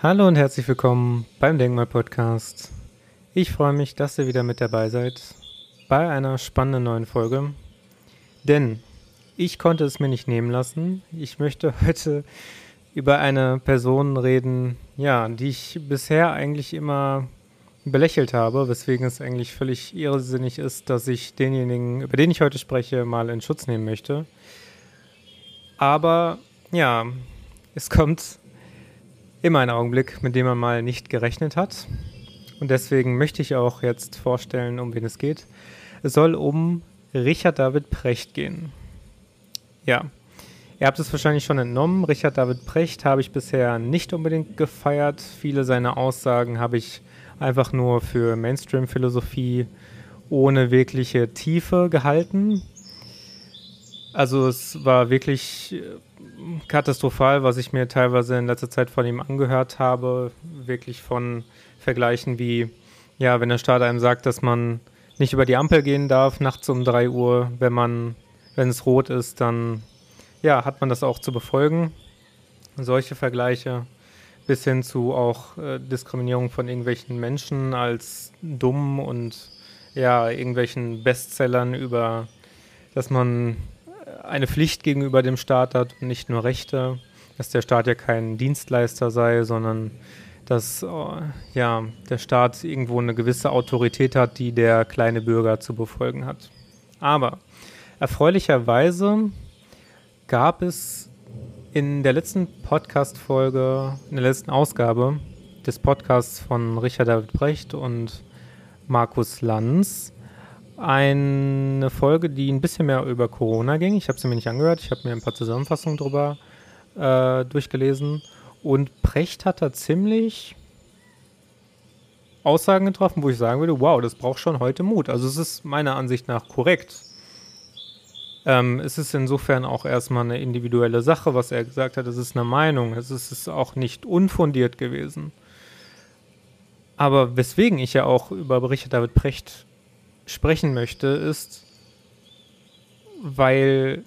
Hallo und herzlich willkommen beim Denkmal-Podcast. Ich freue mich, dass ihr wieder mit dabei seid bei einer spannenden neuen Folge. Denn ich konnte es mir nicht nehmen lassen. Ich möchte heute über eine Person reden, ja, die ich bisher eigentlich immer belächelt habe, weswegen es eigentlich völlig irrsinnig ist, dass ich denjenigen, über den ich heute spreche, mal in Schutz nehmen möchte. Aber ja, es kommt immer ein Augenblick, mit dem man mal nicht gerechnet hat. Und deswegen möchte ich auch jetzt vorstellen, um wen es geht. Es soll um Richard David Precht gehen. Ja, ihr habt es wahrscheinlich schon entnommen. Richard David Precht habe ich bisher nicht unbedingt gefeiert. Viele seiner Aussagen habe ich einfach nur für Mainstream-Philosophie ohne wirkliche Tiefe gehalten. Also es war wirklich katastrophal, was ich mir teilweise in letzter Zeit von ihm angehört habe. Wirklich von Vergleichen wie, ja, wenn der Staat einem sagt, dass man nicht über die Ampel gehen darf, nachts um 3 Uhr, wenn man, wenn es rot ist, dann ja, hat man das auch zu befolgen. Solche Vergleiche bis hin zu auch äh, Diskriminierung von irgendwelchen Menschen als dumm und ja, irgendwelchen Bestsellern über, dass man eine Pflicht gegenüber dem Staat hat und nicht nur Rechte, dass der Staat ja kein Dienstleister sei, sondern dass oh, ja, der Staat irgendwo eine gewisse Autorität hat, die der kleine Bürger zu befolgen hat. Aber erfreulicherweise gab es in der letzten Podcast-Folge, in der letzten Ausgabe des Podcasts von Richard David Brecht und Markus Lanz eine Folge, die ein bisschen mehr über Corona ging. Ich habe sie mir nicht angehört, ich habe mir ein paar Zusammenfassungen drüber äh, durchgelesen. Und Precht hat da ziemlich Aussagen getroffen, wo ich sagen würde, wow, das braucht schon heute Mut. Also es ist meiner Ansicht nach korrekt. Ähm, es ist insofern auch erstmal eine individuelle Sache, was er gesagt hat. Es ist eine Meinung. Es ist, es ist auch nicht unfundiert gewesen. Aber weswegen ich ja auch über Berichte David Precht sprechen möchte, ist, weil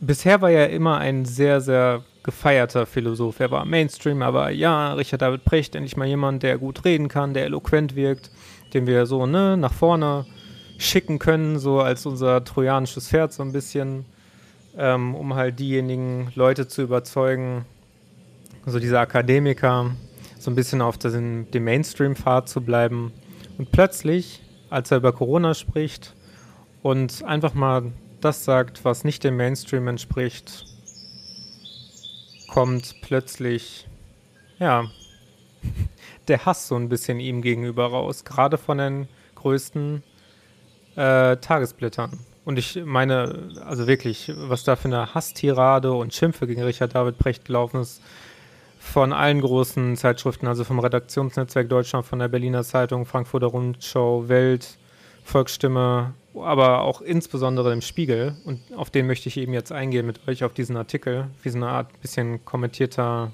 bisher war er immer ein sehr, sehr gefeierter Philosoph. Er war Mainstream, aber ja, Richard David Precht, endlich mal jemand, der gut reden kann, der eloquent wirkt, den wir so ne, nach vorne schicken können, so als unser trojanisches Pferd so ein bisschen, ähm, um halt diejenigen Leute zu überzeugen, so diese Akademiker, so ein bisschen auf den, dem Mainstream-Pfad zu bleiben. Und plötzlich als er über Corona spricht und einfach mal das sagt, was nicht dem Mainstream entspricht, kommt plötzlich, ja, der Hass so ein bisschen ihm gegenüber raus, gerade von den größten äh, Tagesblättern. Und ich meine, also wirklich, was da für eine Hasstirade und Schimpfe gegen Richard David Precht gelaufen ist, von allen großen Zeitschriften, also vom Redaktionsnetzwerk Deutschland, von der Berliner Zeitung, Frankfurter Rundschau, Welt, Volksstimme, aber auch insbesondere im Spiegel. Und auf den möchte ich eben jetzt eingehen mit euch auf diesen Artikel, wie so eine Art bisschen kommentierter,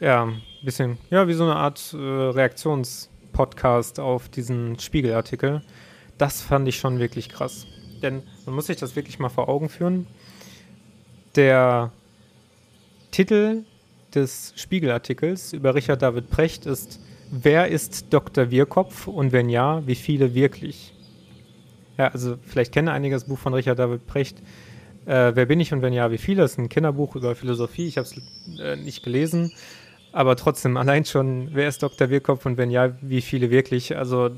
ja, bisschen, ja, wie so eine Art äh, Reaktionspodcast auf diesen Spiegelartikel. Das fand ich schon wirklich krass. Denn man muss sich das wirklich mal vor Augen führen. Der Titel des Spiegelartikels über Richard David Precht ist Wer ist Dr. Wirkopf und wenn ja, wie viele wirklich? Ja, also vielleicht kennen einige das Buch von Richard David Precht. Äh, wer bin ich und wenn ja, wie viele? Das ist ein Kinderbuch über Philosophie. Ich habe es äh, nicht gelesen. Aber trotzdem, allein schon, wer ist Dr. Wirkopf und wenn ja, wie viele wirklich? Also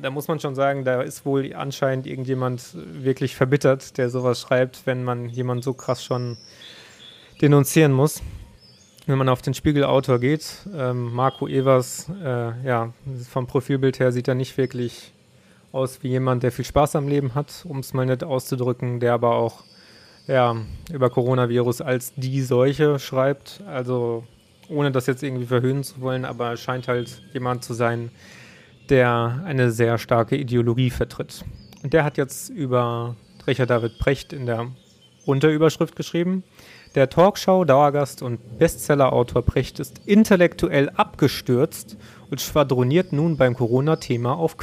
da muss man schon sagen, da ist wohl anscheinend irgendjemand wirklich verbittert, der sowas schreibt, wenn man jemand so krass schon denunzieren muss wenn man auf den Spiegelautor geht, ähm, Marco Evers, äh, ja, vom Profilbild her sieht er nicht wirklich aus wie jemand, der viel Spaß am Leben hat, um es mal nett auszudrücken, der aber auch ja, über Coronavirus als die Seuche schreibt. Also ohne das jetzt irgendwie verhöhnen zu wollen, aber er scheint halt jemand zu sein, der eine sehr starke Ideologie vertritt. Und der hat jetzt über Richard David Precht in der Unterüberschrift geschrieben. Der Talkshow-Dauergast und Bestsellerautor Precht ist intellektuell abgestürzt und schwadroniert nun beim Corona-Thema auf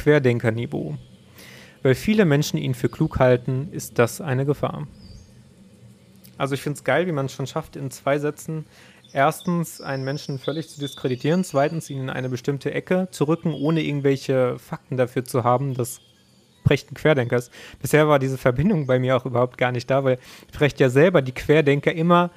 Also ich finde es geil, wie man es schon schafft, in zwei Sätzen erstens einen Menschen völlig zu diskreditieren, zweitens ihn in eine bestimmte Ecke zu rücken, ohne irgendwelche Fakten dafür zu haben, dass Precht ein Querdenker ist. Bisher war diese Verbindung bei mir auch überhaupt gar nicht da, weil Precht ja selber die Querdenker immer,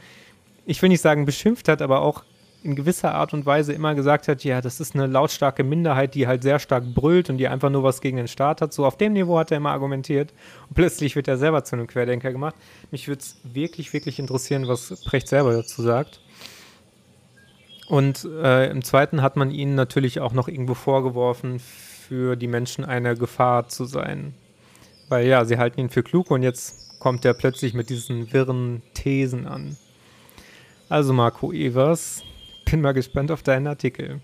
ich will nicht sagen beschimpft hat, aber auch in gewisser Art und Weise immer gesagt hat, ja, das ist eine lautstarke Minderheit, die halt sehr stark brüllt und die einfach nur was gegen den Staat hat. So auf dem Niveau hat er immer argumentiert und plötzlich wird er selber zu einem Querdenker gemacht. Mich würde es wirklich, wirklich interessieren, was Precht selber dazu sagt. Und äh, im zweiten hat man ihnen natürlich auch noch irgendwo vorgeworfen, für die Menschen eine Gefahr zu sein. Weil ja, sie halten ihn für klug und jetzt kommt er plötzlich mit diesen wirren Thesen an. Also Marco Evers, bin mal gespannt auf deinen Artikel.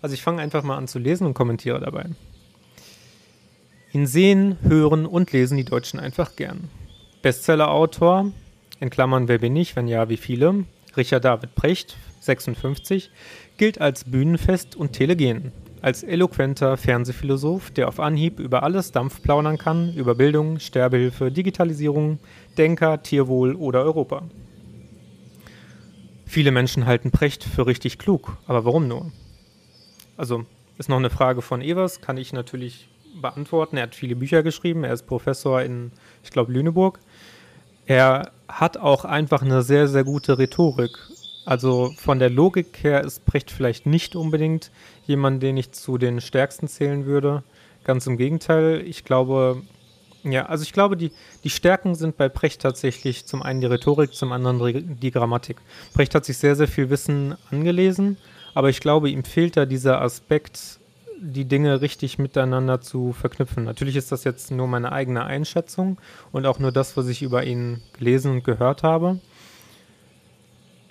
Also ich fange einfach mal an zu lesen und kommentiere dabei. Ihn sehen, hören und lesen die Deutschen einfach gern. Bestsellerautor, in Klammern wer bin ich, wenn ja, wie viele, Richard David Precht, 56, gilt als bühnenfest und telegen, als eloquenter Fernsehphilosoph, der auf Anhieb über alles Dampf plaudern kann, über Bildung, Sterbehilfe, Digitalisierung, Denker, Tierwohl oder Europa. Viele Menschen halten Precht für richtig klug, aber warum nur? Also ist noch eine Frage von Evers, kann ich natürlich beantworten. Er hat viele Bücher geschrieben, er ist Professor in, ich glaube, Lüneburg. Er hat auch einfach eine sehr, sehr gute Rhetorik. Also von der Logik her ist Precht vielleicht nicht unbedingt jemand, den ich zu den stärksten zählen würde. Ganz im Gegenteil, ich glaube, ja, also ich glaube, die, die Stärken sind bei Precht tatsächlich zum einen die Rhetorik, zum anderen die Grammatik. Precht hat sich sehr, sehr viel Wissen angelesen, aber ich glaube, ihm fehlt da dieser Aspekt, die Dinge richtig miteinander zu verknüpfen. Natürlich ist das jetzt nur meine eigene Einschätzung und auch nur das, was ich über ihn gelesen und gehört habe.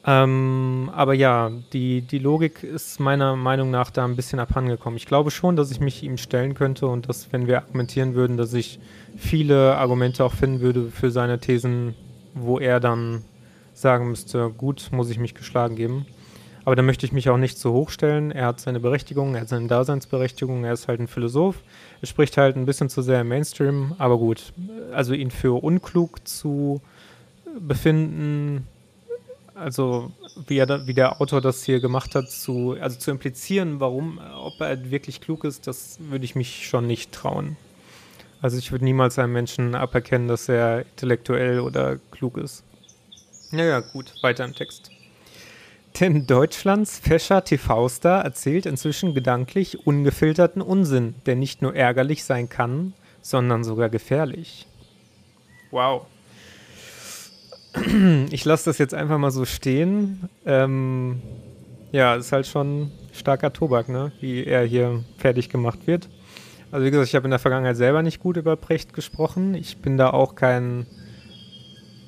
Ähm, aber ja, die, die Logik ist meiner Meinung nach da ein bisschen abhandengekommen. Ich glaube schon, dass ich mich ihm stellen könnte und dass, wenn wir argumentieren würden, dass ich viele Argumente auch finden würde für seine Thesen, wo er dann sagen müsste, gut, muss ich mich geschlagen geben. Aber da möchte ich mich auch nicht zu hoch stellen. Er hat seine Berechtigung, er hat seine Daseinsberechtigung, er ist halt ein Philosoph. Er spricht halt ein bisschen zu sehr im Mainstream, aber gut. Also ihn für unklug zu befinden, also wie, er wie der Autor das hier gemacht hat, zu, also zu implizieren, warum, ob er wirklich klug ist, das würde ich mich schon nicht trauen. Also ich würde niemals einem Menschen aberkennen, dass er intellektuell oder klug ist. Naja, gut, weiter im Text. Denn Deutschlands fescher TV-Star erzählt inzwischen gedanklich ungefilterten Unsinn, der nicht nur ärgerlich sein kann, sondern sogar gefährlich. Wow ich lasse das jetzt einfach mal so stehen. Ähm, ja, ist halt schon starker Tobak, ne? wie er hier fertig gemacht wird. Also wie gesagt, ich habe in der Vergangenheit selber nicht gut über Precht gesprochen. Ich bin da auch kein,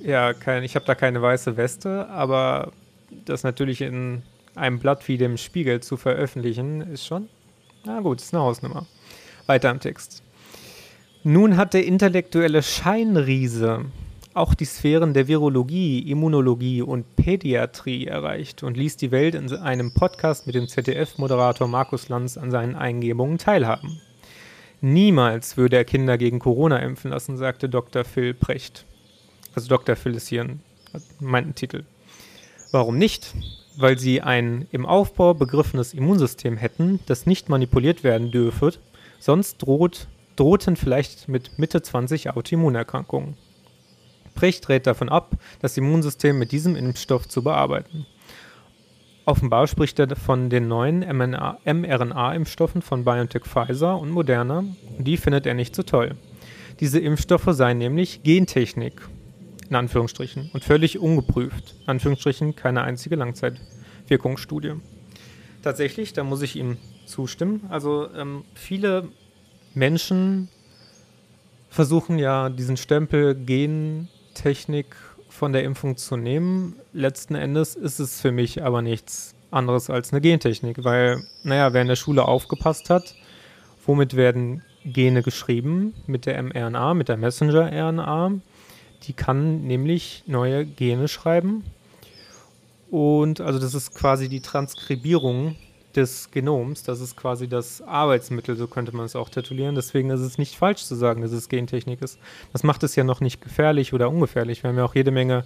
ja, kein, ich habe da keine weiße Weste, aber das natürlich in einem Blatt wie dem Spiegel zu veröffentlichen, ist schon, na gut, ist eine Hausnummer. Weiter im Text. Nun hat der intellektuelle Scheinriese auch die Sphären der Virologie, Immunologie und Pädiatrie erreicht und ließ die Welt in einem Podcast mit dem ZDF-Moderator Markus Lanz an seinen Eingebungen teilhaben. Niemals würde er Kinder gegen Corona impfen lassen, sagte Dr. Phil Precht. Also Dr. Phil ist hier ein, mein Titel. Warum nicht? Weil sie ein im Aufbau begriffenes Immunsystem hätten, das nicht manipuliert werden dürfe, sonst droht, drohten vielleicht mit Mitte 20 Autoimmunerkrankungen. Precht rät davon ab, das Immunsystem mit diesem Impfstoff zu bearbeiten. Offenbar spricht er von den neuen mRNA-Impfstoffen von BioNTech Pfizer und Moderna. Die findet er nicht so toll. Diese Impfstoffe seien nämlich Gentechnik, in Anführungsstrichen, und völlig ungeprüft. In Anführungsstrichen keine einzige Langzeitwirkungsstudie. Tatsächlich, da muss ich ihm zustimmen. Also ähm, viele Menschen versuchen ja diesen Stempel Gen Technik von der Impfung zu nehmen. Letzten Endes ist es für mich aber nichts anderes als eine Gentechnik, weil, naja, wer in der Schule aufgepasst hat, womit werden Gene geschrieben? Mit der mRNA, mit der Messenger-RNA. Die kann nämlich neue Gene schreiben. Und also das ist quasi die Transkribierung des Genoms. Das ist quasi das Arbeitsmittel, so könnte man es auch titulieren. Deswegen ist es nicht falsch zu sagen, dass es Gentechnik ist. Das macht es ja noch nicht gefährlich oder ungefährlich. Wir haben ja auch jede Menge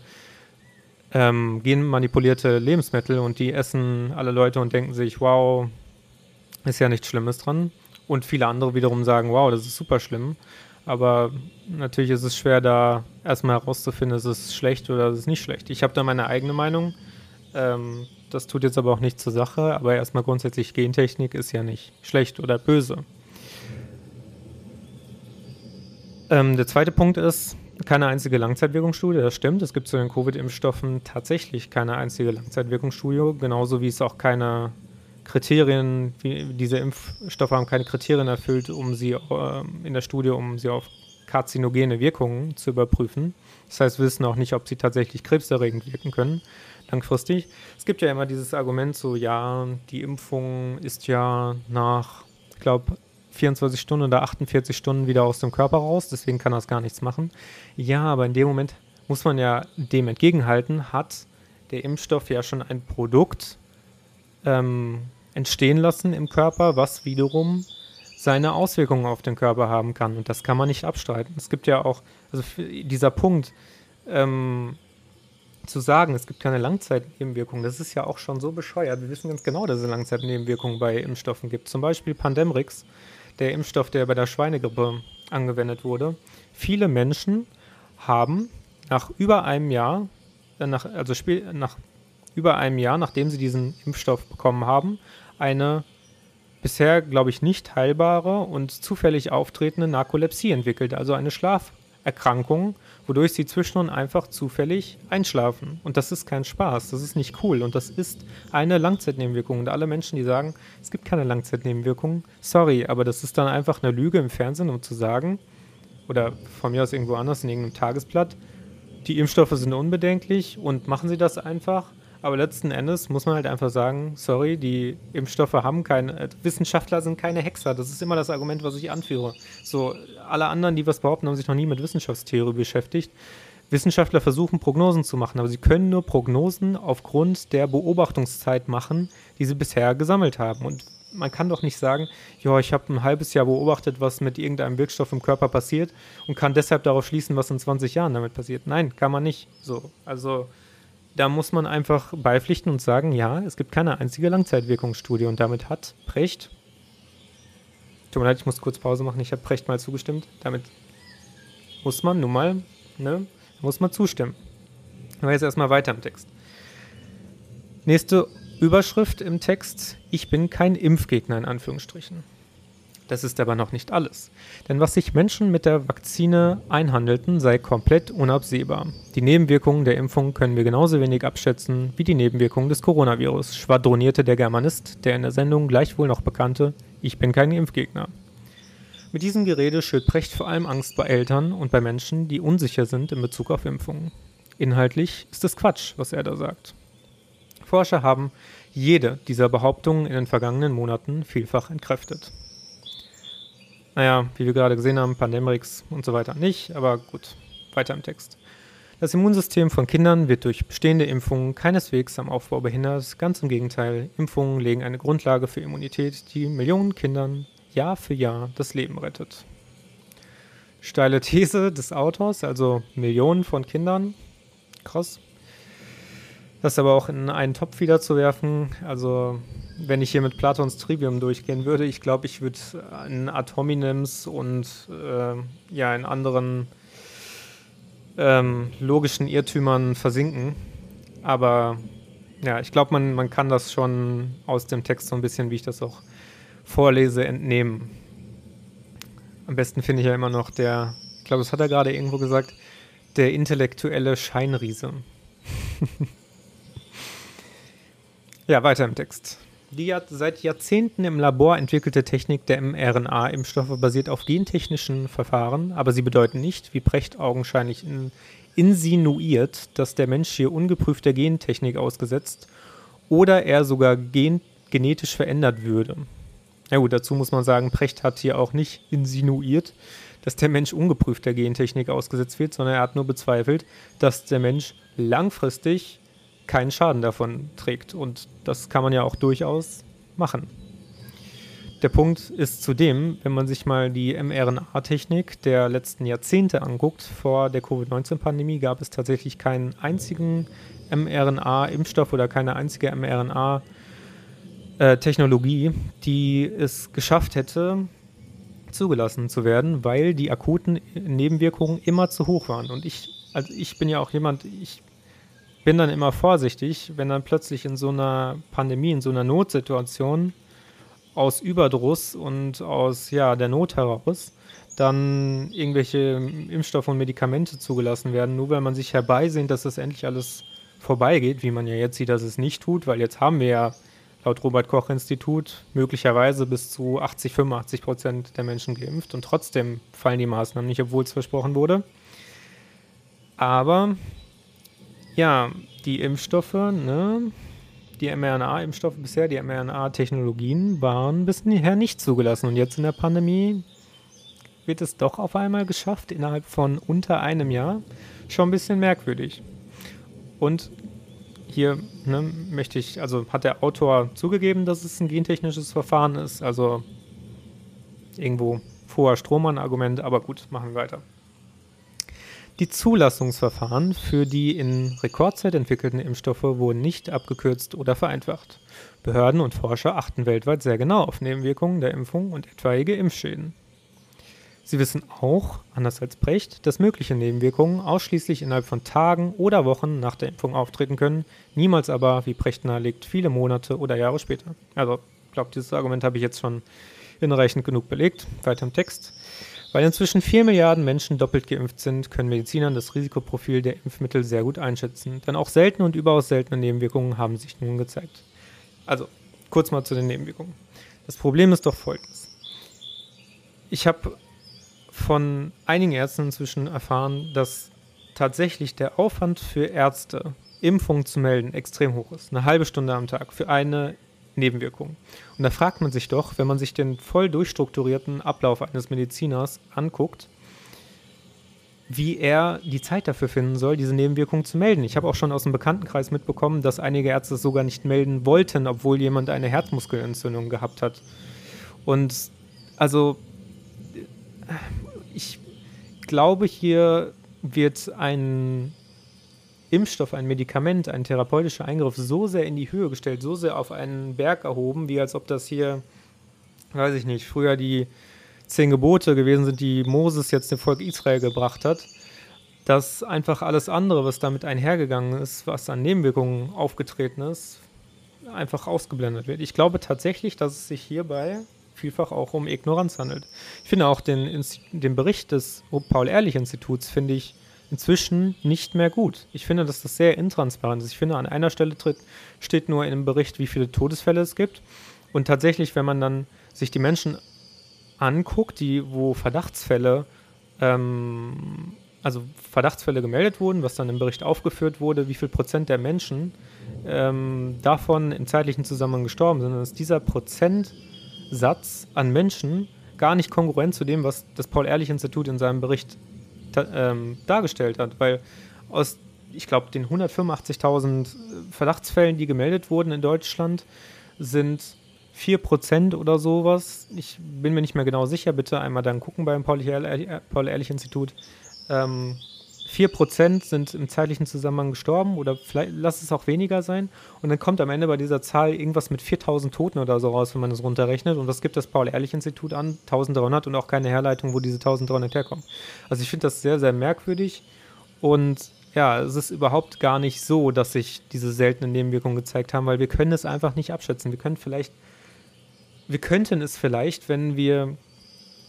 ähm, genmanipulierte Lebensmittel und die essen alle Leute und denken sich, wow, ist ja nichts Schlimmes dran. Und viele andere wiederum sagen, wow, das ist super schlimm. Aber natürlich ist es schwer, da erstmal herauszufinden, ist es schlecht oder ist es nicht schlecht. Ich habe da meine eigene Meinung. Ähm, das tut jetzt aber auch nicht zur Sache. Aber erstmal grundsätzlich, Gentechnik ist ja nicht schlecht oder böse. Ähm, der zweite Punkt ist, keine einzige Langzeitwirkungsstudie, das stimmt. Es gibt zu den Covid-Impfstoffen tatsächlich keine einzige Langzeitwirkungsstudie, genauso wie es auch keine Kriterien, wie, diese Impfstoffe haben keine Kriterien erfüllt, um sie äh, in der Studie, um sie auf karzinogene Wirkungen zu überprüfen. Das heißt, wir wissen auch nicht, ob sie tatsächlich krebserregend wirken können, langfristig. Es gibt ja immer dieses Argument so, ja, die Impfung ist ja nach, ich glaube, 24 Stunden oder 48 Stunden wieder aus dem Körper raus, deswegen kann das gar nichts machen. Ja, aber in dem Moment muss man ja dem entgegenhalten, hat der Impfstoff ja schon ein Produkt ähm, entstehen lassen im Körper, was wiederum seine Auswirkungen auf den Körper haben kann. Und das kann man nicht abstreiten. Es gibt ja auch, also dieser Punkt, ähm, zu sagen, es gibt keine Langzeitnebenwirkungen, das ist ja auch schon so bescheuert. Wir wissen ganz genau, dass es Langzeitnebenwirkungen bei Impfstoffen gibt. Zum Beispiel Pandemrix, der Impfstoff, der bei der Schweinegrippe angewendet wurde. Viele Menschen haben nach über einem Jahr, äh, nach, also nach über einem Jahr, nachdem sie diesen Impfstoff bekommen haben, eine bisher, glaube ich, nicht heilbare und zufällig auftretende Narkolepsie entwickelt, also eine Schlaferkrankung, wodurch sie zwischendurch einfach zufällig einschlafen. Und das ist kein Spaß, das ist nicht cool und das ist eine Langzeitnebenwirkung. Und alle Menschen, die sagen, es gibt keine Langzeitnebenwirkungen, sorry, aber das ist dann einfach eine Lüge im Fernsehen, um zu sagen, oder von mir aus irgendwo anders in irgendeinem Tagesblatt, die Impfstoffe sind unbedenklich und machen sie das einfach aber letzten Endes muss man halt einfach sagen, sorry, die Impfstoffe haben keine, äh, Wissenschaftler sind keine Hexer. Das ist immer das Argument, was ich anführe. So, alle anderen, die was behaupten, haben sich noch nie mit Wissenschaftstheorie beschäftigt. Wissenschaftler versuchen Prognosen zu machen, aber sie können nur Prognosen aufgrund der Beobachtungszeit machen, die sie bisher gesammelt haben. Und man kann doch nicht sagen, ja, ich habe ein halbes Jahr beobachtet, was mit irgendeinem Wirkstoff im Körper passiert und kann deshalb darauf schließen, was in 20 Jahren damit passiert. Nein, kann man nicht. So, also da muss man einfach beipflichten und sagen, ja, es gibt keine einzige Langzeitwirkungsstudie und damit hat Precht, tut mir leid, ich muss kurz Pause machen, ich habe Precht mal zugestimmt, damit muss man nun mal, ne, muss man zustimmen. Aber jetzt erstmal weiter im Text. Nächste Überschrift im Text, ich bin kein Impfgegner in Anführungsstrichen. Das ist aber noch nicht alles. Denn was sich Menschen mit der Vakzine einhandelten, sei komplett unabsehbar. Die Nebenwirkungen der Impfung können wir genauso wenig abschätzen wie die Nebenwirkungen des Coronavirus, schwadronierte der Germanist, der in der Sendung gleichwohl noch bekannte Ich bin kein Impfgegner. Mit diesem Gerede schürt Precht vor allem Angst bei Eltern und bei Menschen, die unsicher sind in Bezug auf Impfungen. Inhaltlich ist es Quatsch, was er da sagt. Forscher haben jede dieser Behauptungen in den vergangenen Monaten vielfach entkräftet. Naja, wie wir gerade gesehen haben, Pandemrix und so weiter nicht, aber gut, weiter im Text. Das Immunsystem von Kindern wird durch bestehende Impfungen keineswegs am Aufbau behindert. Ganz im Gegenteil, Impfungen legen eine Grundlage für Immunität, die Millionen Kindern Jahr für Jahr das Leben rettet. Steile These des Autors, also Millionen von Kindern. Krass. Das aber auch in einen Topf wieder zu werfen, also wenn ich hier mit Platons Trivium durchgehen würde, ich glaube, ich würde in Atominims und äh, ja in anderen ähm, logischen Irrtümern versinken. Aber ja, ich glaube, man, man kann das schon aus dem Text so ein bisschen, wie ich das auch vorlese, entnehmen. Am besten finde ich ja immer noch der, ich glaube, das hat er gerade irgendwo gesagt, der intellektuelle Scheinriese. ja, weiter im Text. Die seit Jahrzehnten im Labor entwickelte Technik der mRNA-Impfstoffe basiert auf gentechnischen Verfahren, aber sie bedeuten nicht, wie Precht augenscheinlich in, insinuiert, dass der Mensch hier ungeprüfter Gentechnik ausgesetzt oder er sogar gen, genetisch verändert würde. Na gut, dazu muss man sagen, Precht hat hier auch nicht insinuiert, dass der Mensch ungeprüfter Gentechnik ausgesetzt wird, sondern er hat nur bezweifelt, dass der Mensch langfristig keinen Schaden davon trägt. Und das kann man ja auch durchaus machen. der Punkt ist zudem, wenn man sich mal die mRNA-Technik der letzten Jahrzehnte anguckt, vor der Covid-19-Pandemie gab es tatsächlich keinen einzigen mRNA-Impfstoff oder keine einzige mRNA-Technologie, die es geschafft hätte, zugelassen zu werden, weil die akuten Nebenwirkungen immer zu hoch waren. Und ich, also ich bin ja auch jemand, ich bin dann immer vorsichtig, wenn dann plötzlich in so einer Pandemie, in so einer Notsituation aus Überdruss und aus ja, der Not heraus dann irgendwelche Impfstoffe und Medikamente zugelassen werden, nur weil man sich herbeisehnt, dass das endlich alles vorbeigeht, wie man ja jetzt sieht, dass es nicht tut, weil jetzt haben wir ja laut Robert Koch Institut möglicherweise bis zu 80, 85 Prozent der Menschen geimpft und trotzdem fallen die Maßnahmen nicht, obwohl es versprochen wurde. Aber ja, die Impfstoffe, ne, die mRNA-Impfstoffe bisher, die mRNA-Technologien waren bisher nicht zugelassen. Und jetzt in der Pandemie wird es doch auf einmal geschafft, innerhalb von unter einem Jahr. Schon ein bisschen merkwürdig. Und hier ne, möchte ich, also hat der Autor zugegeben, dass es ein gentechnisches Verfahren ist. Also irgendwo vorher Strohmann-Argument, aber gut, machen wir weiter. Die Zulassungsverfahren für die in Rekordzeit entwickelten Impfstoffe wurden nicht abgekürzt oder vereinfacht. Behörden und Forscher achten weltweit sehr genau auf Nebenwirkungen der Impfung und etwaige Impfschäden. Sie wissen auch, anders als Brecht, dass mögliche Nebenwirkungen ausschließlich innerhalb von Tagen oder Wochen nach der Impfung auftreten können, niemals aber, wie Brecht nahelegt, viele Monate oder Jahre später. Also, ich glaube, dieses Argument habe ich jetzt schon hinreichend genug belegt. Weiter im Text. Weil inzwischen 4 Milliarden Menschen doppelt geimpft sind, können Medizinern das Risikoprofil der Impfmittel sehr gut einschätzen. Denn auch seltene und überaus seltene Nebenwirkungen haben sich nun gezeigt. Also, kurz mal zu den Nebenwirkungen. Das Problem ist doch folgendes. Ich habe von einigen Ärzten inzwischen erfahren, dass tatsächlich der Aufwand für Ärzte, Impfungen zu melden, extrem hoch ist. Eine halbe Stunde am Tag für eine Nebenwirkungen. Und da fragt man sich doch, wenn man sich den voll durchstrukturierten Ablauf eines Mediziners anguckt, wie er die Zeit dafür finden soll, diese Nebenwirkungen zu melden. Ich habe auch schon aus dem Bekanntenkreis mitbekommen, dass einige Ärzte es sogar nicht melden wollten, obwohl jemand eine Herzmuskelentzündung gehabt hat. Und also ich glaube, hier wird ein Impfstoff, ein Medikament, ein therapeutischer Eingriff so sehr in die Höhe gestellt, so sehr auf einen Berg erhoben, wie als ob das hier, weiß ich nicht, früher die zehn Gebote gewesen sind, die Moses jetzt dem Volk Israel gebracht hat, dass einfach alles andere, was damit einhergegangen ist, was an Nebenwirkungen aufgetreten ist, einfach ausgeblendet wird. Ich glaube tatsächlich, dass es sich hierbei vielfach auch um Ignoranz handelt. Ich finde auch den, den Bericht des Paul-Ehrlich-Instituts, finde ich, inzwischen nicht mehr gut. Ich finde, dass das sehr intransparent ist. Ich finde, an einer Stelle tritt, steht nur in dem Bericht, wie viele Todesfälle es gibt. Und tatsächlich, wenn man dann sich die Menschen anguckt, die, wo Verdachtsfälle, ähm, also Verdachtsfälle gemeldet wurden, was dann im Bericht aufgeführt wurde, wie viel Prozent der Menschen ähm, davon im zeitlichen Zusammenhang gestorben sind, dann ist dieser Prozentsatz an Menschen gar nicht kongruent zu dem, was das Paul-Ehrlich-Institut in seinem Bericht ähm, dargestellt hat, weil aus, ich glaube, den 185.000 Verdachtsfällen, die gemeldet wurden in Deutschland, sind 4% oder sowas. Ich bin mir nicht mehr genau sicher, bitte einmal dann gucken beim Paul-Ehrlich-Institut. Ähm, 4% sind im zeitlichen Zusammenhang gestorben oder vielleicht lass es auch weniger sein. Und dann kommt am Ende bei dieser Zahl irgendwas mit 4000 Toten oder so raus, wenn man das runterrechnet. Und was gibt das Paul-Ehrlich-Institut an? 1300 und auch keine Herleitung, wo diese 1300 herkommen. Also ich finde das sehr, sehr merkwürdig. Und ja, es ist überhaupt gar nicht so, dass sich diese seltenen Nebenwirkungen gezeigt haben, weil wir können es einfach nicht abschätzen. Wir können vielleicht, wir könnten es vielleicht, wenn wir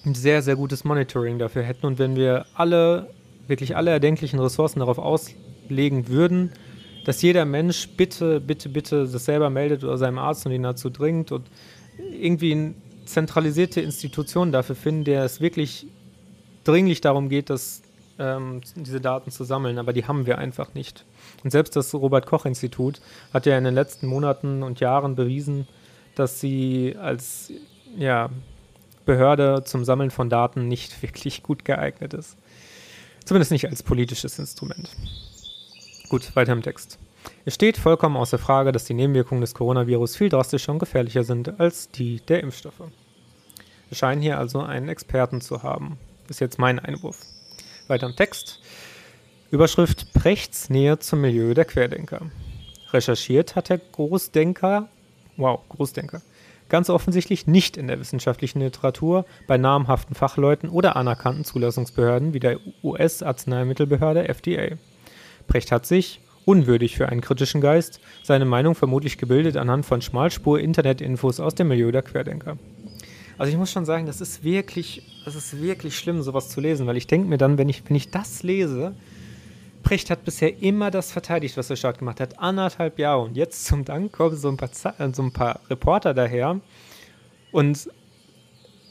ein sehr, sehr gutes Monitoring dafür hätten und wenn wir alle wirklich alle erdenklichen Ressourcen darauf auslegen würden, dass jeder Mensch bitte, bitte, bitte das selber meldet oder seinem Arzt und ihn dazu dringt und irgendwie eine zentralisierte Institution dafür finden, der es wirklich dringlich darum geht, dass ähm, diese Daten zu sammeln, aber die haben wir einfach nicht. Und selbst das Robert Koch Institut hat ja in den letzten Monaten und Jahren bewiesen, dass sie als ja, Behörde zum Sammeln von Daten nicht wirklich gut geeignet ist. Zumindest nicht als politisches Instrument. Gut, weiter im Text. Es steht vollkommen außer Frage, dass die Nebenwirkungen des Coronavirus viel drastischer und gefährlicher sind als die der Impfstoffe. Wir scheinen hier also einen Experten zu haben. Ist jetzt mein Einwurf. Weiter im Text. Überschrift Prechts Nähe zum Milieu der Querdenker. Recherchiert hat der Großdenker, wow, Großdenker, ganz offensichtlich nicht in der wissenschaftlichen Literatur bei namhaften Fachleuten oder anerkannten Zulassungsbehörden wie der US-Arzneimittelbehörde FDA. Precht hat sich, unwürdig für einen kritischen Geist, seine Meinung vermutlich gebildet anhand von Schmalspur-Internet-Infos aus dem Milieu der Querdenker. Also ich muss schon sagen, das ist wirklich, das ist wirklich schlimm, sowas zu lesen, weil ich denke mir dann, wenn ich, wenn ich das lese, Precht hat bisher immer das verteidigt, was der Staat gemacht hat. Anderthalb Jahre. Und jetzt zum Dank kommen so ein paar, so ein paar Reporter daher und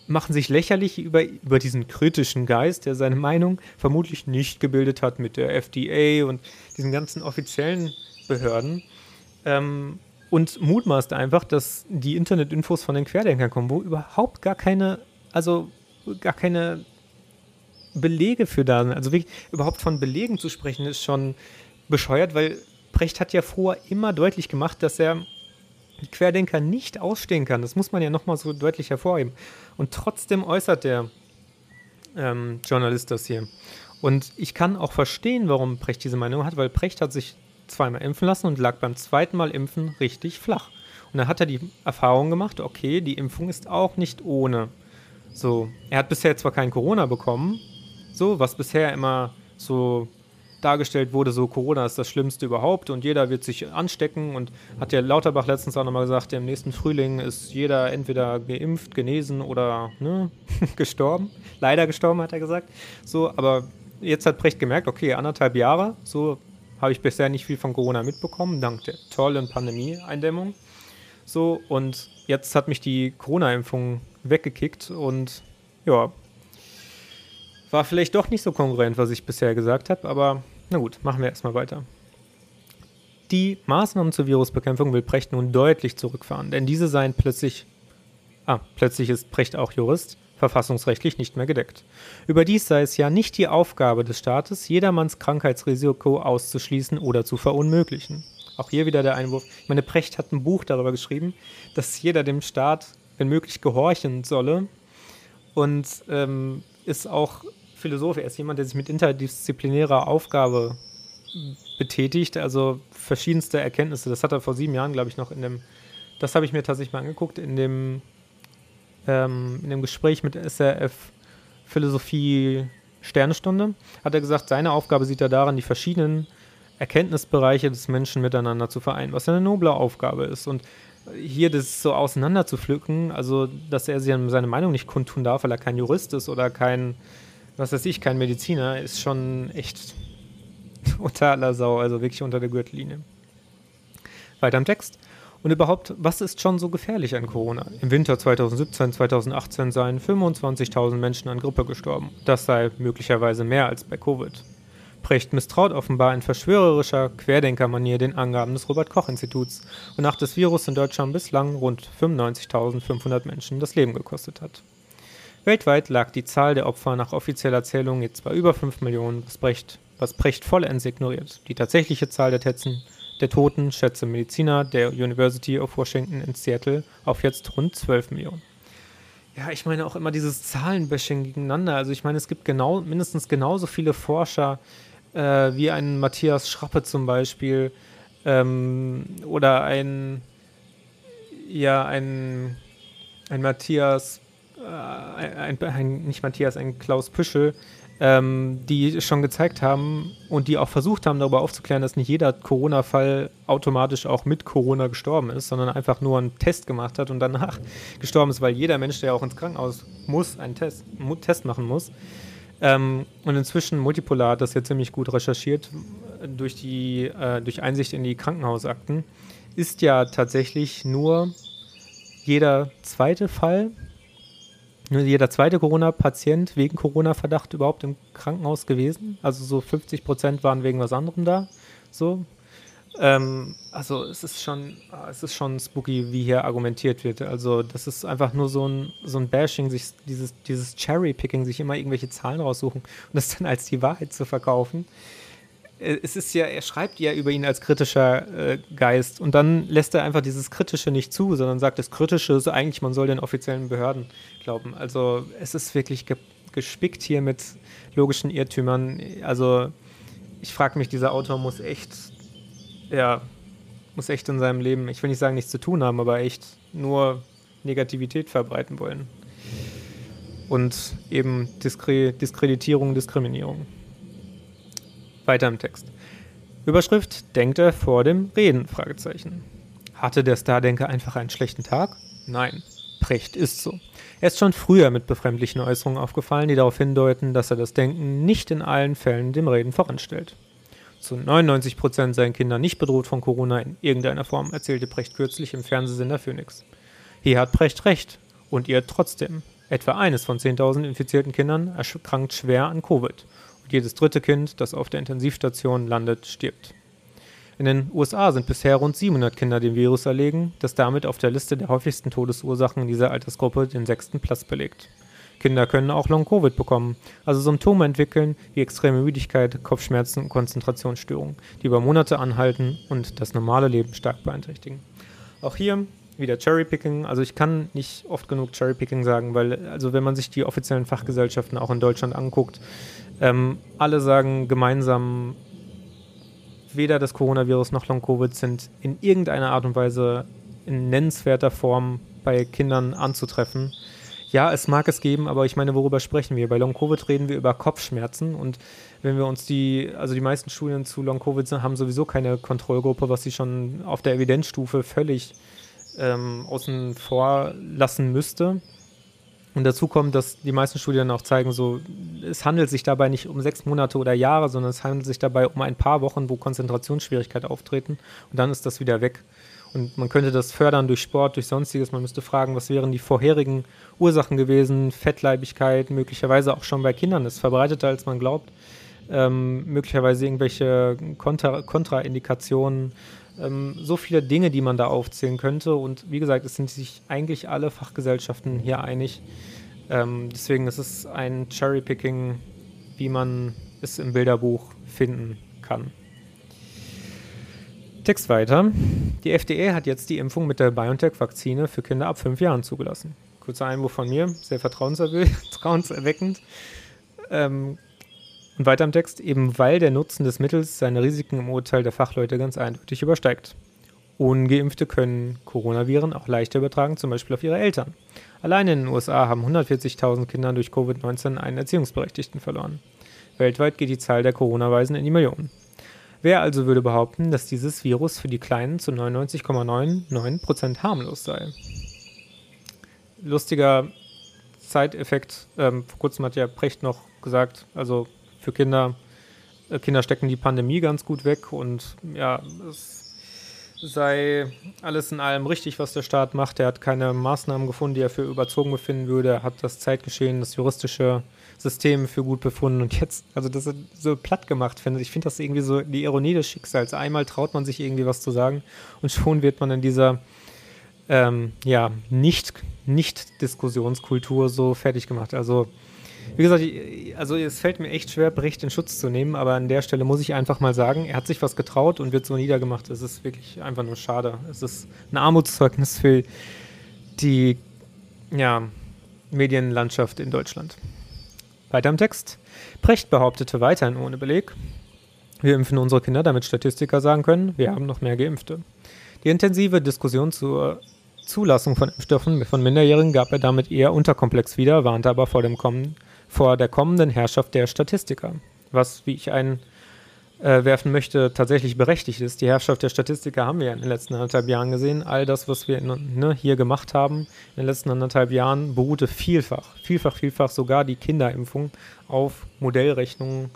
machen sich lächerlich über, über diesen kritischen Geist, der seine Meinung vermutlich nicht gebildet hat mit der FDA und diesen ganzen offiziellen Behörden. Ähm, und mutmaßt einfach, dass die Internetinfos von den Querdenkern kommen, wo überhaupt gar keine, also gar keine Belege für da sind. Also wirklich, überhaupt von Belegen zu sprechen, ist schon bescheuert, weil Brecht hat ja vorher immer deutlich gemacht, dass er Querdenker nicht ausstehen kann. Das muss man ja nochmal so deutlich hervorheben. Und trotzdem äußert der ähm, Journalist das hier. Und ich kann auch verstehen, warum Brecht diese Meinung hat, weil Brecht hat sich zweimal impfen lassen und lag beim zweiten Mal impfen richtig flach. Und dann hat er die Erfahrung gemacht, okay, die Impfung ist auch nicht ohne. So, er hat bisher zwar kein Corona bekommen, so, was bisher immer so dargestellt wurde, so Corona ist das Schlimmste überhaupt und jeder wird sich anstecken und hat ja Lauterbach letztens auch nochmal gesagt, im nächsten Frühling ist jeder entweder geimpft, genesen oder ne, gestorben. Leider gestorben, hat er gesagt. So, aber jetzt hat Brecht gemerkt, okay, anderthalb Jahre, so habe ich bisher nicht viel von Corona mitbekommen, dank der tollen Pandemie-Eindämmung. So, und jetzt hat mich die Corona-Impfung weggekickt und ja, war vielleicht doch nicht so konkurrent, was ich bisher gesagt habe, aber na gut, machen wir erstmal weiter. Die Maßnahmen zur Virusbekämpfung will Precht nun deutlich zurückfahren, denn diese seien plötzlich, ah, plötzlich ist Precht auch Jurist, verfassungsrechtlich nicht mehr gedeckt. Überdies sei es ja nicht die Aufgabe des Staates, jedermanns Krankheitsrisiko auszuschließen oder zu verunmöglichen. Auch hier wieder der Einwurf. Ich meine, Precht hat ein Buch darüber geschrieben, dass jeder dem Staat, wenn möglich, gehorchen solle und ähm, ist auch Philosoph, er ist jemand, der sich mit interdisziplinärer Aufgabe betätigt, also verschiedenste Erkenntnisse. Das hat er vor sieben Jahren, glaube ich, noch in dem, das habe ich mir tatsächlich mal angeguckt, in dem, ähm, in dem Gespräch mit SRF Philosophie Sternestunde, hat er gesagt, seine Aufgabe sieht er darin, die verschiedenen Erkenntnisbereiche des Menschen miteinander zu vereinen, was eine noble Aufgabe ist. Und hier das so auseinander zu pflücken, also dass er seine Meinung nicht kundtun darf, weil er kein Jurist ist oder kein was weiß ich, kein Mediziner, ist schon echt unter aller Sau, also wirklich unter der Gürtellinie. Weiter im Text. Und überhaupt, was ist schon so gefährlich an Corona? Im Winter 2017, 2018 seien 25.000 Menschen an Grippe gestorben. Das sei möglicherweise mehr als bei Covid. Precht misstraut offenbar in verschwörerischer Querdenkermanier den Angaben des Robert-Koch-Instituts, wonach das Virus in Deutschland bislang rund 95.500 Menschen das Leben gekostet hat. Weltweit lag die Zahl der Opfer nach offizieller Zählung jetzt bei über 5 Millionen, was Brecht, was Brecht vollends ignoriert. Die tatsächliche Zahl der, Tetzen, der Toten schätze Mediziner der University of Washington in Seattle auf jetzt rund 12 Millionen. Ja, ich meine auch immer dieses Zahlenbashing gegeneinander. Also ich meine, es gibt genau, mindestens genauso viele Forscher äh, wie ein Matthias Schrappe zum Beispiel ähm, oder ein, ja, ein, ein Matthias ein, ein, nicht Matthias, ein Klaus Püschel, ähm, die schon gezeigt haben und die auch versucht haben, darüber aufzuklären, dass nicht jeder Corona-Fall automatisch auch mit Corona gestorben ist, sondern einfach nur einen Test gemacht hat und danach gestorben ist, weil jeder Mensch, der auch ins Krankenhaus muss, einen Test, Test machen muss. Ähm, und inzwischen Multipolar hat das jetzt ziemlich gut recherchiert durch die äh, durch Einsicht in die Krankenhausakten, ist ja tatsächlich nur jeder zweite Fall nur jeder zweite Corona-Patient wegen Corona-Verdacht überhaupt im Krankenhaus gewesen. Also so 50 Prozent waren wegen was anderem da. So. Ähm, also es ist schon, es ist schon spooky, wie hier argumentiert wird. Also das ist einfach nur so ein, so ein Bashing, sich dieses, dieses Cherry-Picking, sich immer irgendwelche Zahlen raussuchen und das dann als die Wahrheit zu verkaufen. Äh, es ist ja, er schreibt ja über ihn als kritischer äh, Geist und dann lässt er einfach dieses Kritische nicht zu, sondern sagt, das Kritische ist eigentlich, man soll den offiziellen Behörden glauben. Also es ist wirklich ge gespickt hier mit logischen Irrtümern. Also ich frage mich, dieser Autor muss echt, ja, muss echt in seinem Leben, ich will nicht sagen, nichts zu tun haben, aber echt nur Negativität verbreiten wollen. Und eben Diskre Diskreditierung, Diskriminierung. Weiter im Text. Überschrift Denkt er vor dem Reden? Fragezeichen. Hatte der Stardenker einfach einen schlechten Tag? Nein. Precht ist so. Er ist schon früher mit befremdlichen Äußerungen aufgefallen, die darauf hindeuten, dass er das Denken nicht in allen Fällen dem Reden voranstellt. Zu 99 Prozent seien Kinder nicht bedroht von Corona in irgendeiner Form, erzählte Precht kürzlich im Fernsehsender Phoenix. Hier hat Precht recht. Und ihr trotzdem. Etwa eines von 10.000 infizierten Kindern erkrankt schwer an Covid jedes dritte Kind, das auf der Intensivstation landet, stirbt. In den USA sind bisher rund 700 Kinder dem Virus erlegen, das damit auf der Liste der häufigsten Todesursachen in dieser Altersgruppe den sechsten Platz belegt. Kinder können auch Long-Covid bekommen, also Symptome entwickeln wie extreme Müdigkeit, Kopfschmerzen und Konzentrationsstörungen, die über Monate anhalten und das normale Leben stark beeinträchtigen. Auch hier wieder Cherrypicking. Also ich kann nicht oft genug Cherrypicking sagen, weil also wenn man sich die offiziellen Fachgesellschaften auch in Deutschland anguckt, ähm, alle sagen gemeinsam, weder das Coronavirus noch Long-Covid sind in irgendeiner Art und Weise in nennenswerter Form bei Kindern anzutreffen. Ja, es mag es geben, aber ich meine, worüber sprechen wir? Bei Long-Covid reden wir über Kopfschmerzen und wenn wir uns die, also die meisten Studien zu Long-Covid haben sowieso keine Kontrollgruppe, was sie schon auf der Evidenzstufe völlig ähm, außen vor lassen müsste. Und dazu kommt, dass die meisten Studien auch zeigen, so, es handelt sich dabei nicht um sechs Monate oder Jahre, sondern es handelt sich dabei um ein paar Wochen, wo Konzentrationsschwierigkeiten auftreten und dann ist das wieder weg. Und man könnte das fördern durch Sport, durch sonstiges. Man müsste fragen, was wären die vorherigen Ursachen gewesen? Fettleibigkeit, möglicherweise auch schon bei Kindern ist verbreiteter, als man glaubt. Ähm, möglicherweise irgendwelche Kontra Kontraindikationen ähm, so viele Dinge, die man da aufzählen könnte. Und wie gesagt, es sind sich eigentlich alle Fachgesellschaften hier einig. Ähm, deswegen ist es ein Cherry-Picking, wie man es im Bilderbuch finden kann. Text weiter. Die FDA hat jetzt die Impfung mit der BioNTech-Vakzine für Kinder ab fünf Jahren zugelassen. Kurzer Einwurf von mir, sehr vertrauenserweckend. Ähm, und weiter im Text, eben weil der Nutzen des Mittels seine Risiken im Urteil der Fachleute ganz eindeutig übersteigt. Ungeimpfte können Coronaviren auch leichter übertragen, zum Beispiel auf ihre Eltern. Allein in den USA haben 140.000 Kinder durch Covid-19 einen Erziehungsberechtigten verloren. Weltweit geht die Zahl der Corona-Weisen in die Millionen. Wer also würde behaupten, dass dieses Virus für die Kleinen zu 99,99% harmlos sei? Lustiger Zeiteffekt. Ähm, vor kurzem hat ja Precht noch gesagt, also für Kinder. Äh, Kinder stecken die Pandemie ganz gut weg und ja, es sei alles in allem richtig, was der Staat macht. Er hat keine Maßnahmen gefunden, die er für überzogen befinden würde. Er hat das Zeitgeschehen, das juristische System für gut befunden und jetzt, also das ist so platt gemacht, finde ich. Ich finde das irgendwie so die Ironie des Schicksals. Einmal traut man sich irgendwie was zu sagen und schon wird man in dieser ähm, ja, nicht, nicht Diskussionskultur so fertig gemacht. Also wie gesagt, also es fällt mir echt schwer, Bericht in Schutz zu nehmen, aber an der Stelle muss ich einfach mal sagen, er hat sich was getraut und wird so niedergemacht. Es ist wirklich einfach nur schade. Es ist ein Armutszeugnis für die ja, Medienlandschaft in Deutschland. Weiter im Text. Precht behauptete weiterhin ohne Beleg, wir impfen unsere Kinder, damit Statistiker sagen können, wir haben noch mehr Geimpfte. Die intensive Diskussion zur Zulassung von Impfstoffen von Minderjährigen gab er damit eher unterkomplex wieder, warnte aber vor dem Kommen vor der kommenden Herrschaft der Statistiker. Was, wie ich einwerfen äh, möchte, tatsächlich berechtigt ist. Die Herrschaft der Statistiker haben wir ja in den letzten anderthalb Jahren gesehen. All das, was wir in, ne, hier gemacht haben in den letzten anderthalb Jahren, beruhte vielfach, vielfach, vielfach sogar die Kinderimpfung auf Modellrechnungen,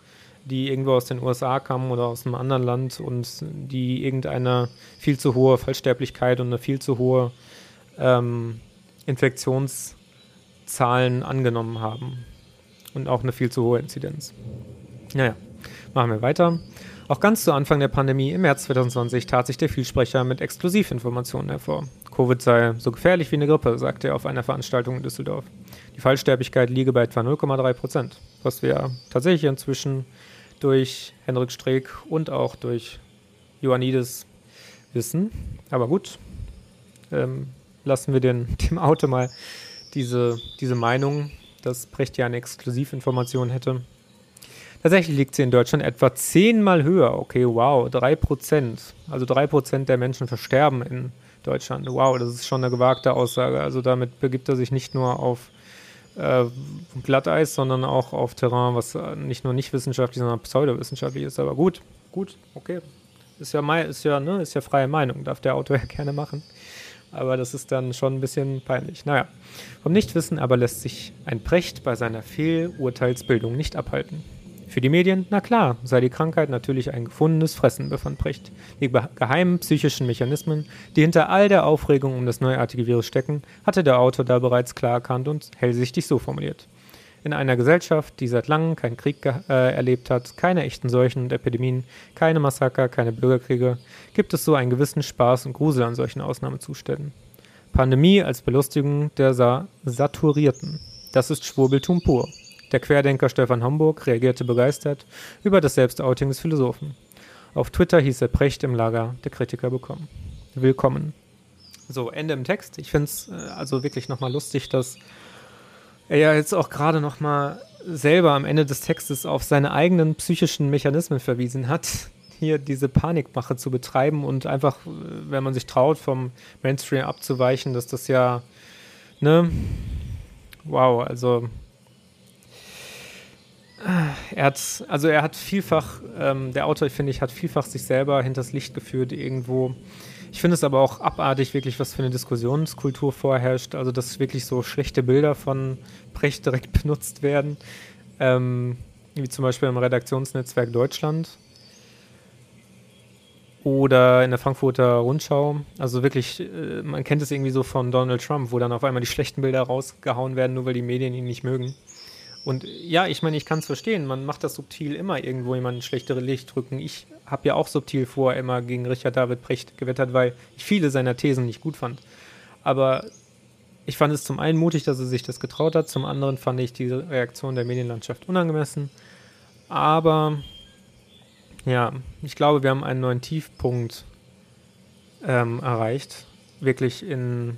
die irgendwo aus den USA kamen oder aus einem anderen Land und die irgendeine viel zu hohe Fallsterblichkeit und eine viel zu hohe ähm, Infektionszahlen angenommen haben und auch eine viel zu hohe Inzidenz. Naja, machen wir weiter. Auch ganz zu Anfang der Pandemie im März 2020 tat sich der Vielsprecher mit Exklusivinformationen hervor. Covid sei so gefährlich wie eine Grippe, sagte er auf einer Veranstaltung in Düsseldorf. Die Fallsterblichkeit liege bei etwa 0,3 Prozent, was wir tatsächlich inzwischen durch Henrik Streeck und auch durch Ioannidis wissen. Aber gut, ähm, lassen wir den, dem Auto mal diese, diese Meinung, dass Brecht ja eine Exklusivinformation hätte. Tatsächlich liegt sie in Deutschland etwa zehnmal höher. Okay, wow, drei Prozent. Also drei Prozent der Menschen versterben in Deutschland. Wow, das ist schon eine gewagte Aussage. Also damit begibt er sich nicht nur auf äh, Glatteis, sondern auch auf Terrain, was nicht nur nicht wissenschaftlich, sondern pseudowissenschaftlich ist. Aber gut, gut, okay. Ist ja, ist ja, ne, ist ja freie Meinung, darf der Autor ja gerne machen aber das ist dann schon ein bisschen peinlich. Naja, vom Nichtwissen aber lässt sich ein Precht bei seiner Fehlurteilsbildung nicht abhalten. Für die Medien, na klar, sei die Krankheit natürlich ein gefundenes Fressen, befand Precht. Die geheimen psychischen Mechanismen, die hinter all der Aufregung um das neuartige Virus stecken, hatte der Autor da bereits klar erkannt und hellsichtig so formuliert. In einer Gesellschaft, die seit langem keinen Krieg äh, erlebt hat, keine echten Seuchen und Epidemien, keine Massaker, keine Bürgerkriege, gibt es so einen gewissen Spaß und Grusel an solchen Ausnahmezuständen. Pandemie als Belustigung der Sa Saturierten. Das ist Schwurbeltum pur. Der Querdenker Stefan Homburg reagierte begeistert über das Selbstouting des Philosophen. Auf Twitter hieß er Precht im Lager der Kritiker bekommen. Willkommen. So, Ende im Text. Ich finde es äh, also wirklich nochmal lustig, dass er ja jetzt auch gerade noch mal selber am Ende des Textes auf seine eigenen psychischen Mechanismen verwiesen hat, hier diese Panikmache zu betreiben und einfach, wenn man sich traut, vom Mainstream abzuweichen, dass das ja, ne, wow, also er hat, also er hat vielfach, ähm, der Autor, finde ich, hat vielfach sich selber hinters Licht geführt irgendwo ich finde es aber auch abartig, wirklich, was für eine Diskussionskultur vorherrscht. Also, dass wirklich so schlechte Bilder von Brecht direkt benutzt werden. Ähm, wie zum Beispiel im Redaktionsnetzwerk Deutschland oder in der Frankfurter Rundschau. Also wirklich, äh, man kennt es irgendwie so von Donald Trump, wo dann auf einmal die schlechten Bilder rausgehauen werden, nur weil die Medien ihn nicht mögen. Und ja, ich meine, ich kann es verstehen. Man macht das subtil immer irgendwo jemanden schlechtere Licht drücken. Ich habe ja auch subtil vorher immer gegen Richard David Brecht gewettert, weil ich viele seiner Thesen nicht gut fand. Aber ich fand es zum einen mutig, dass er sich das getraut hat, zum anderen fand ich diese Reaktion der Medienlandschaft unangemessen. Aber ja, ich glaube, wir haben einen neuen Tiefpunkt ähm, erreicht. Wirklich in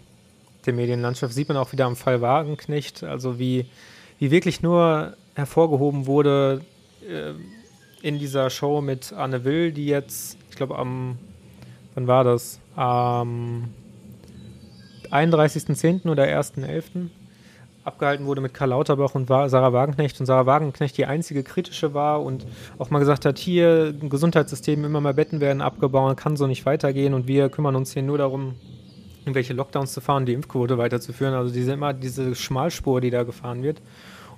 der Medienlandschaft sieht man auch wieder am Fall Wagenknecht, also wie wie wirklich nur hervorgehoben wurde äh, in dieser Show mit Anne Will, die jetzt, ich glaube am, wann war das? Am 31.10. oder 1.11. abgehalten wurde mit Karl Lauterbach und Sarah Wagenknecht und Sarah Wagenknecht die einzige kritische war und auch mal gesagt hat, hier Gesundheitssystem immer mehr Betten werden abgebaut, kann so nicht weitergehen und wir kümmern uns hier nur darum, irgendwelche Lockdowns zu fahren, die Impfquote weiterzuführen. Also diese immer diese Schmalspur, die da gefahren wird.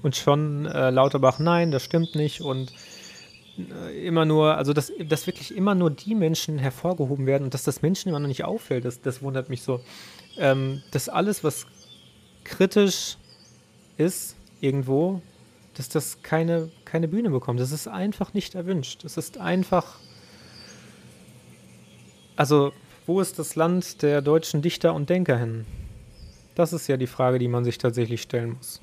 Und schon äh, Lauterbach, nein, das stimmt nicht. Und äh, immer nur, also dass, dass wirklich immer nur die Menschen hervorgehoben werden und dass das Menschen immer noch nicht auffällt, das, das wundert mich so. Ähm, dass alles, was kritisch ist, irgendwo, dass das keine, keine Bühne bekommt. Das ist einfach nicht erwünscht. Das ist einfach. Also wo ist das Land der deutschen Dichter und Denker hin? Das ist ja die Frage, die man sich tatsächlich stellen muss.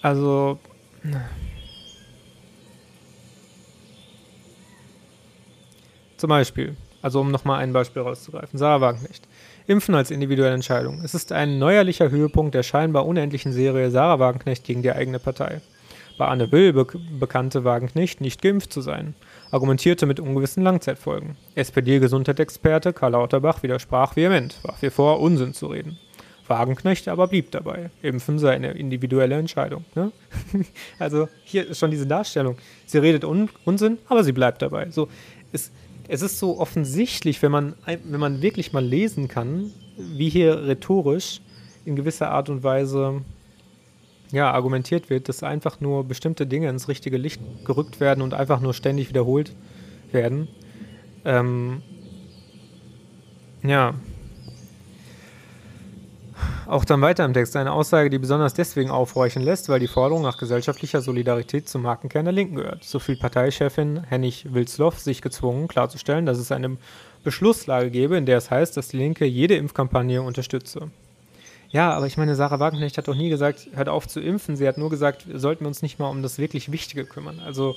Also. Zum Beispiel, also um nochmal ein Beispiel rauszugreifen, Sarah Wagenknecht. Impfen als individuelle Entscheidung. Es ist ein neuerlicher Höhepunkt der scheinbar unendlichen Serie Sarah Wagenknecht gegen die eigene Partei. Bei Anne Will be bekannte Wagenknecht, nicht geimpft zu sein argumentierte mit ungewissen Langzeitfolgen. SPD-Gesundheitsexperte Karl Lauterbach widersprach vehement, warf ihr vor, Unsinn zu reden. Wagenknecht aber blieb dabei. Impfen sei eine individuelle Entscheidung. Ne? also hier ist schon diese Darstellung. Sie redet Un Unsinn, aber sie bleibt dabei. So, es, es ist so offensichtlich, wenn man, wenn man wirklich mal lesen kann, wie hier rhetorisch in gewisser Art und Weise ja, argumentiert wird, dass einfach nur bestimmte Dinge ins richtige Licht gerückt werden und einfach nur ständig wiederholt werden. Ähm, ja. Auch dann weiter im Text eine Aussage, die besonders deswegen aufhorchen lässt, weil die Forderung nach gesellschaftlicher Solidarität zum Markenkern der Linken gehört. So fühlt Parteichefin Hennig Wilsloff sich gezwungen, klarzustellen, dass es eine Beschlusslage gebe, in der es heißt, dass die Linke jede Impfkampagne unterstütze. Ja, aber ich meine, Sarah Wagenknecht hat doch nie gesagt, hört auf zu impfen. Sie hat nur gesagt, wir sollten uns nicht mal um das wirklich Wichtige kümmern. Also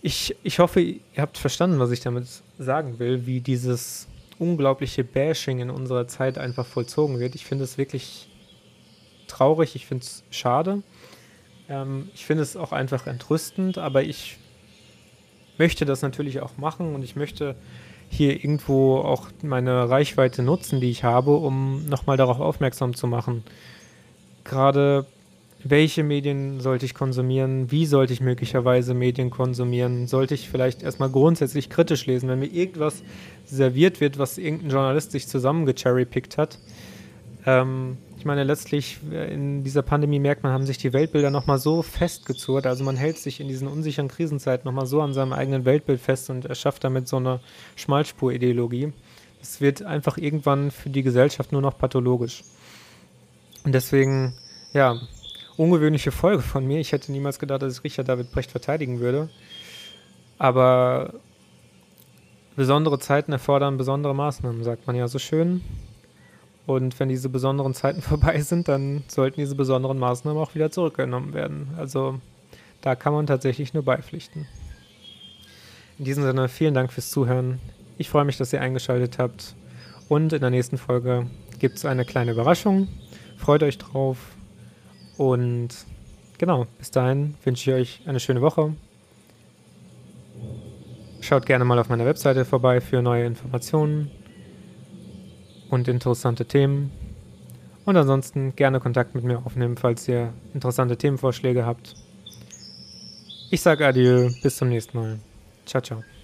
ich, ich hoffe, ihr habt verstanden, was ich damit sagen will, wie dieses unglaubliche Bashing in unserer Zeit einfach vollzogen wird. Ich finde es wirklich traurig, ich finde es schade. Ähm, ich finde es auch einfach entrüstend, aber ich möchte das natürlich auch machen und ich möchte hier irgendwo auch meine Reichweite nutzen, die ich habe, um nochmal darauf aufmerksam zu machen. Gerade welche Medien sollte ich konsumieren, wie sollte ich möglicherweise Medien konsumieren, sollte ich vielleicht erstmal grundsätzlich kritisch lesen, wenn mir irgendwas serviert wird, was irgendein Journalist sich zusammengecherrypickt hat. Ähm, ich meine, letztlich äh, in dieser Pandemie merkt man, haben sich die Weltbilder nochmal so festgezurrt. Also man hält sich in diesen unsicheren Krisenzeiten nochmal so an seinem eigenen Weltbild fest und erschafft damit so eine Schmalspurideologie. Es wird einfach irgendwann für die Gesellschaft nur noch pathologisch. Und deswegen, ja, ungewöhnliche Folge von mir. Ich hätte niemals gedacht, dass ich Richard David Brecht verteidigen würde. Aber besondere Zeiten erfordern besondere Maßnahmen, sagt man ja so schön. Und wenn diese besonderen Zeiten vorbei sind, dann sollten diese besonderen Maßnahmen auch wieder zurückgenommen werden. Also da kann man tatsächlich nur beipflichten. In diesem Sinne, vielen Dank fürs Zuhören. Ich freue mich, dass ihr eingeschaltet habt. Und in der nächsten Folge gibt es eine kleine Überraschung. Freut euch drauf. Und genau, bis dahin wünsche ich euch eine schöne Woche. Schaut gerne mal auf meiner Webseite vorbei für neue Informationen und interessante Themen. Und ansonsten gerne Kontakt mit mir aufnehmen, falls ihr interessante Themenvorschläge habt. Ich sage Adieu, bis zum nächsten Mal. Ciao, ciao.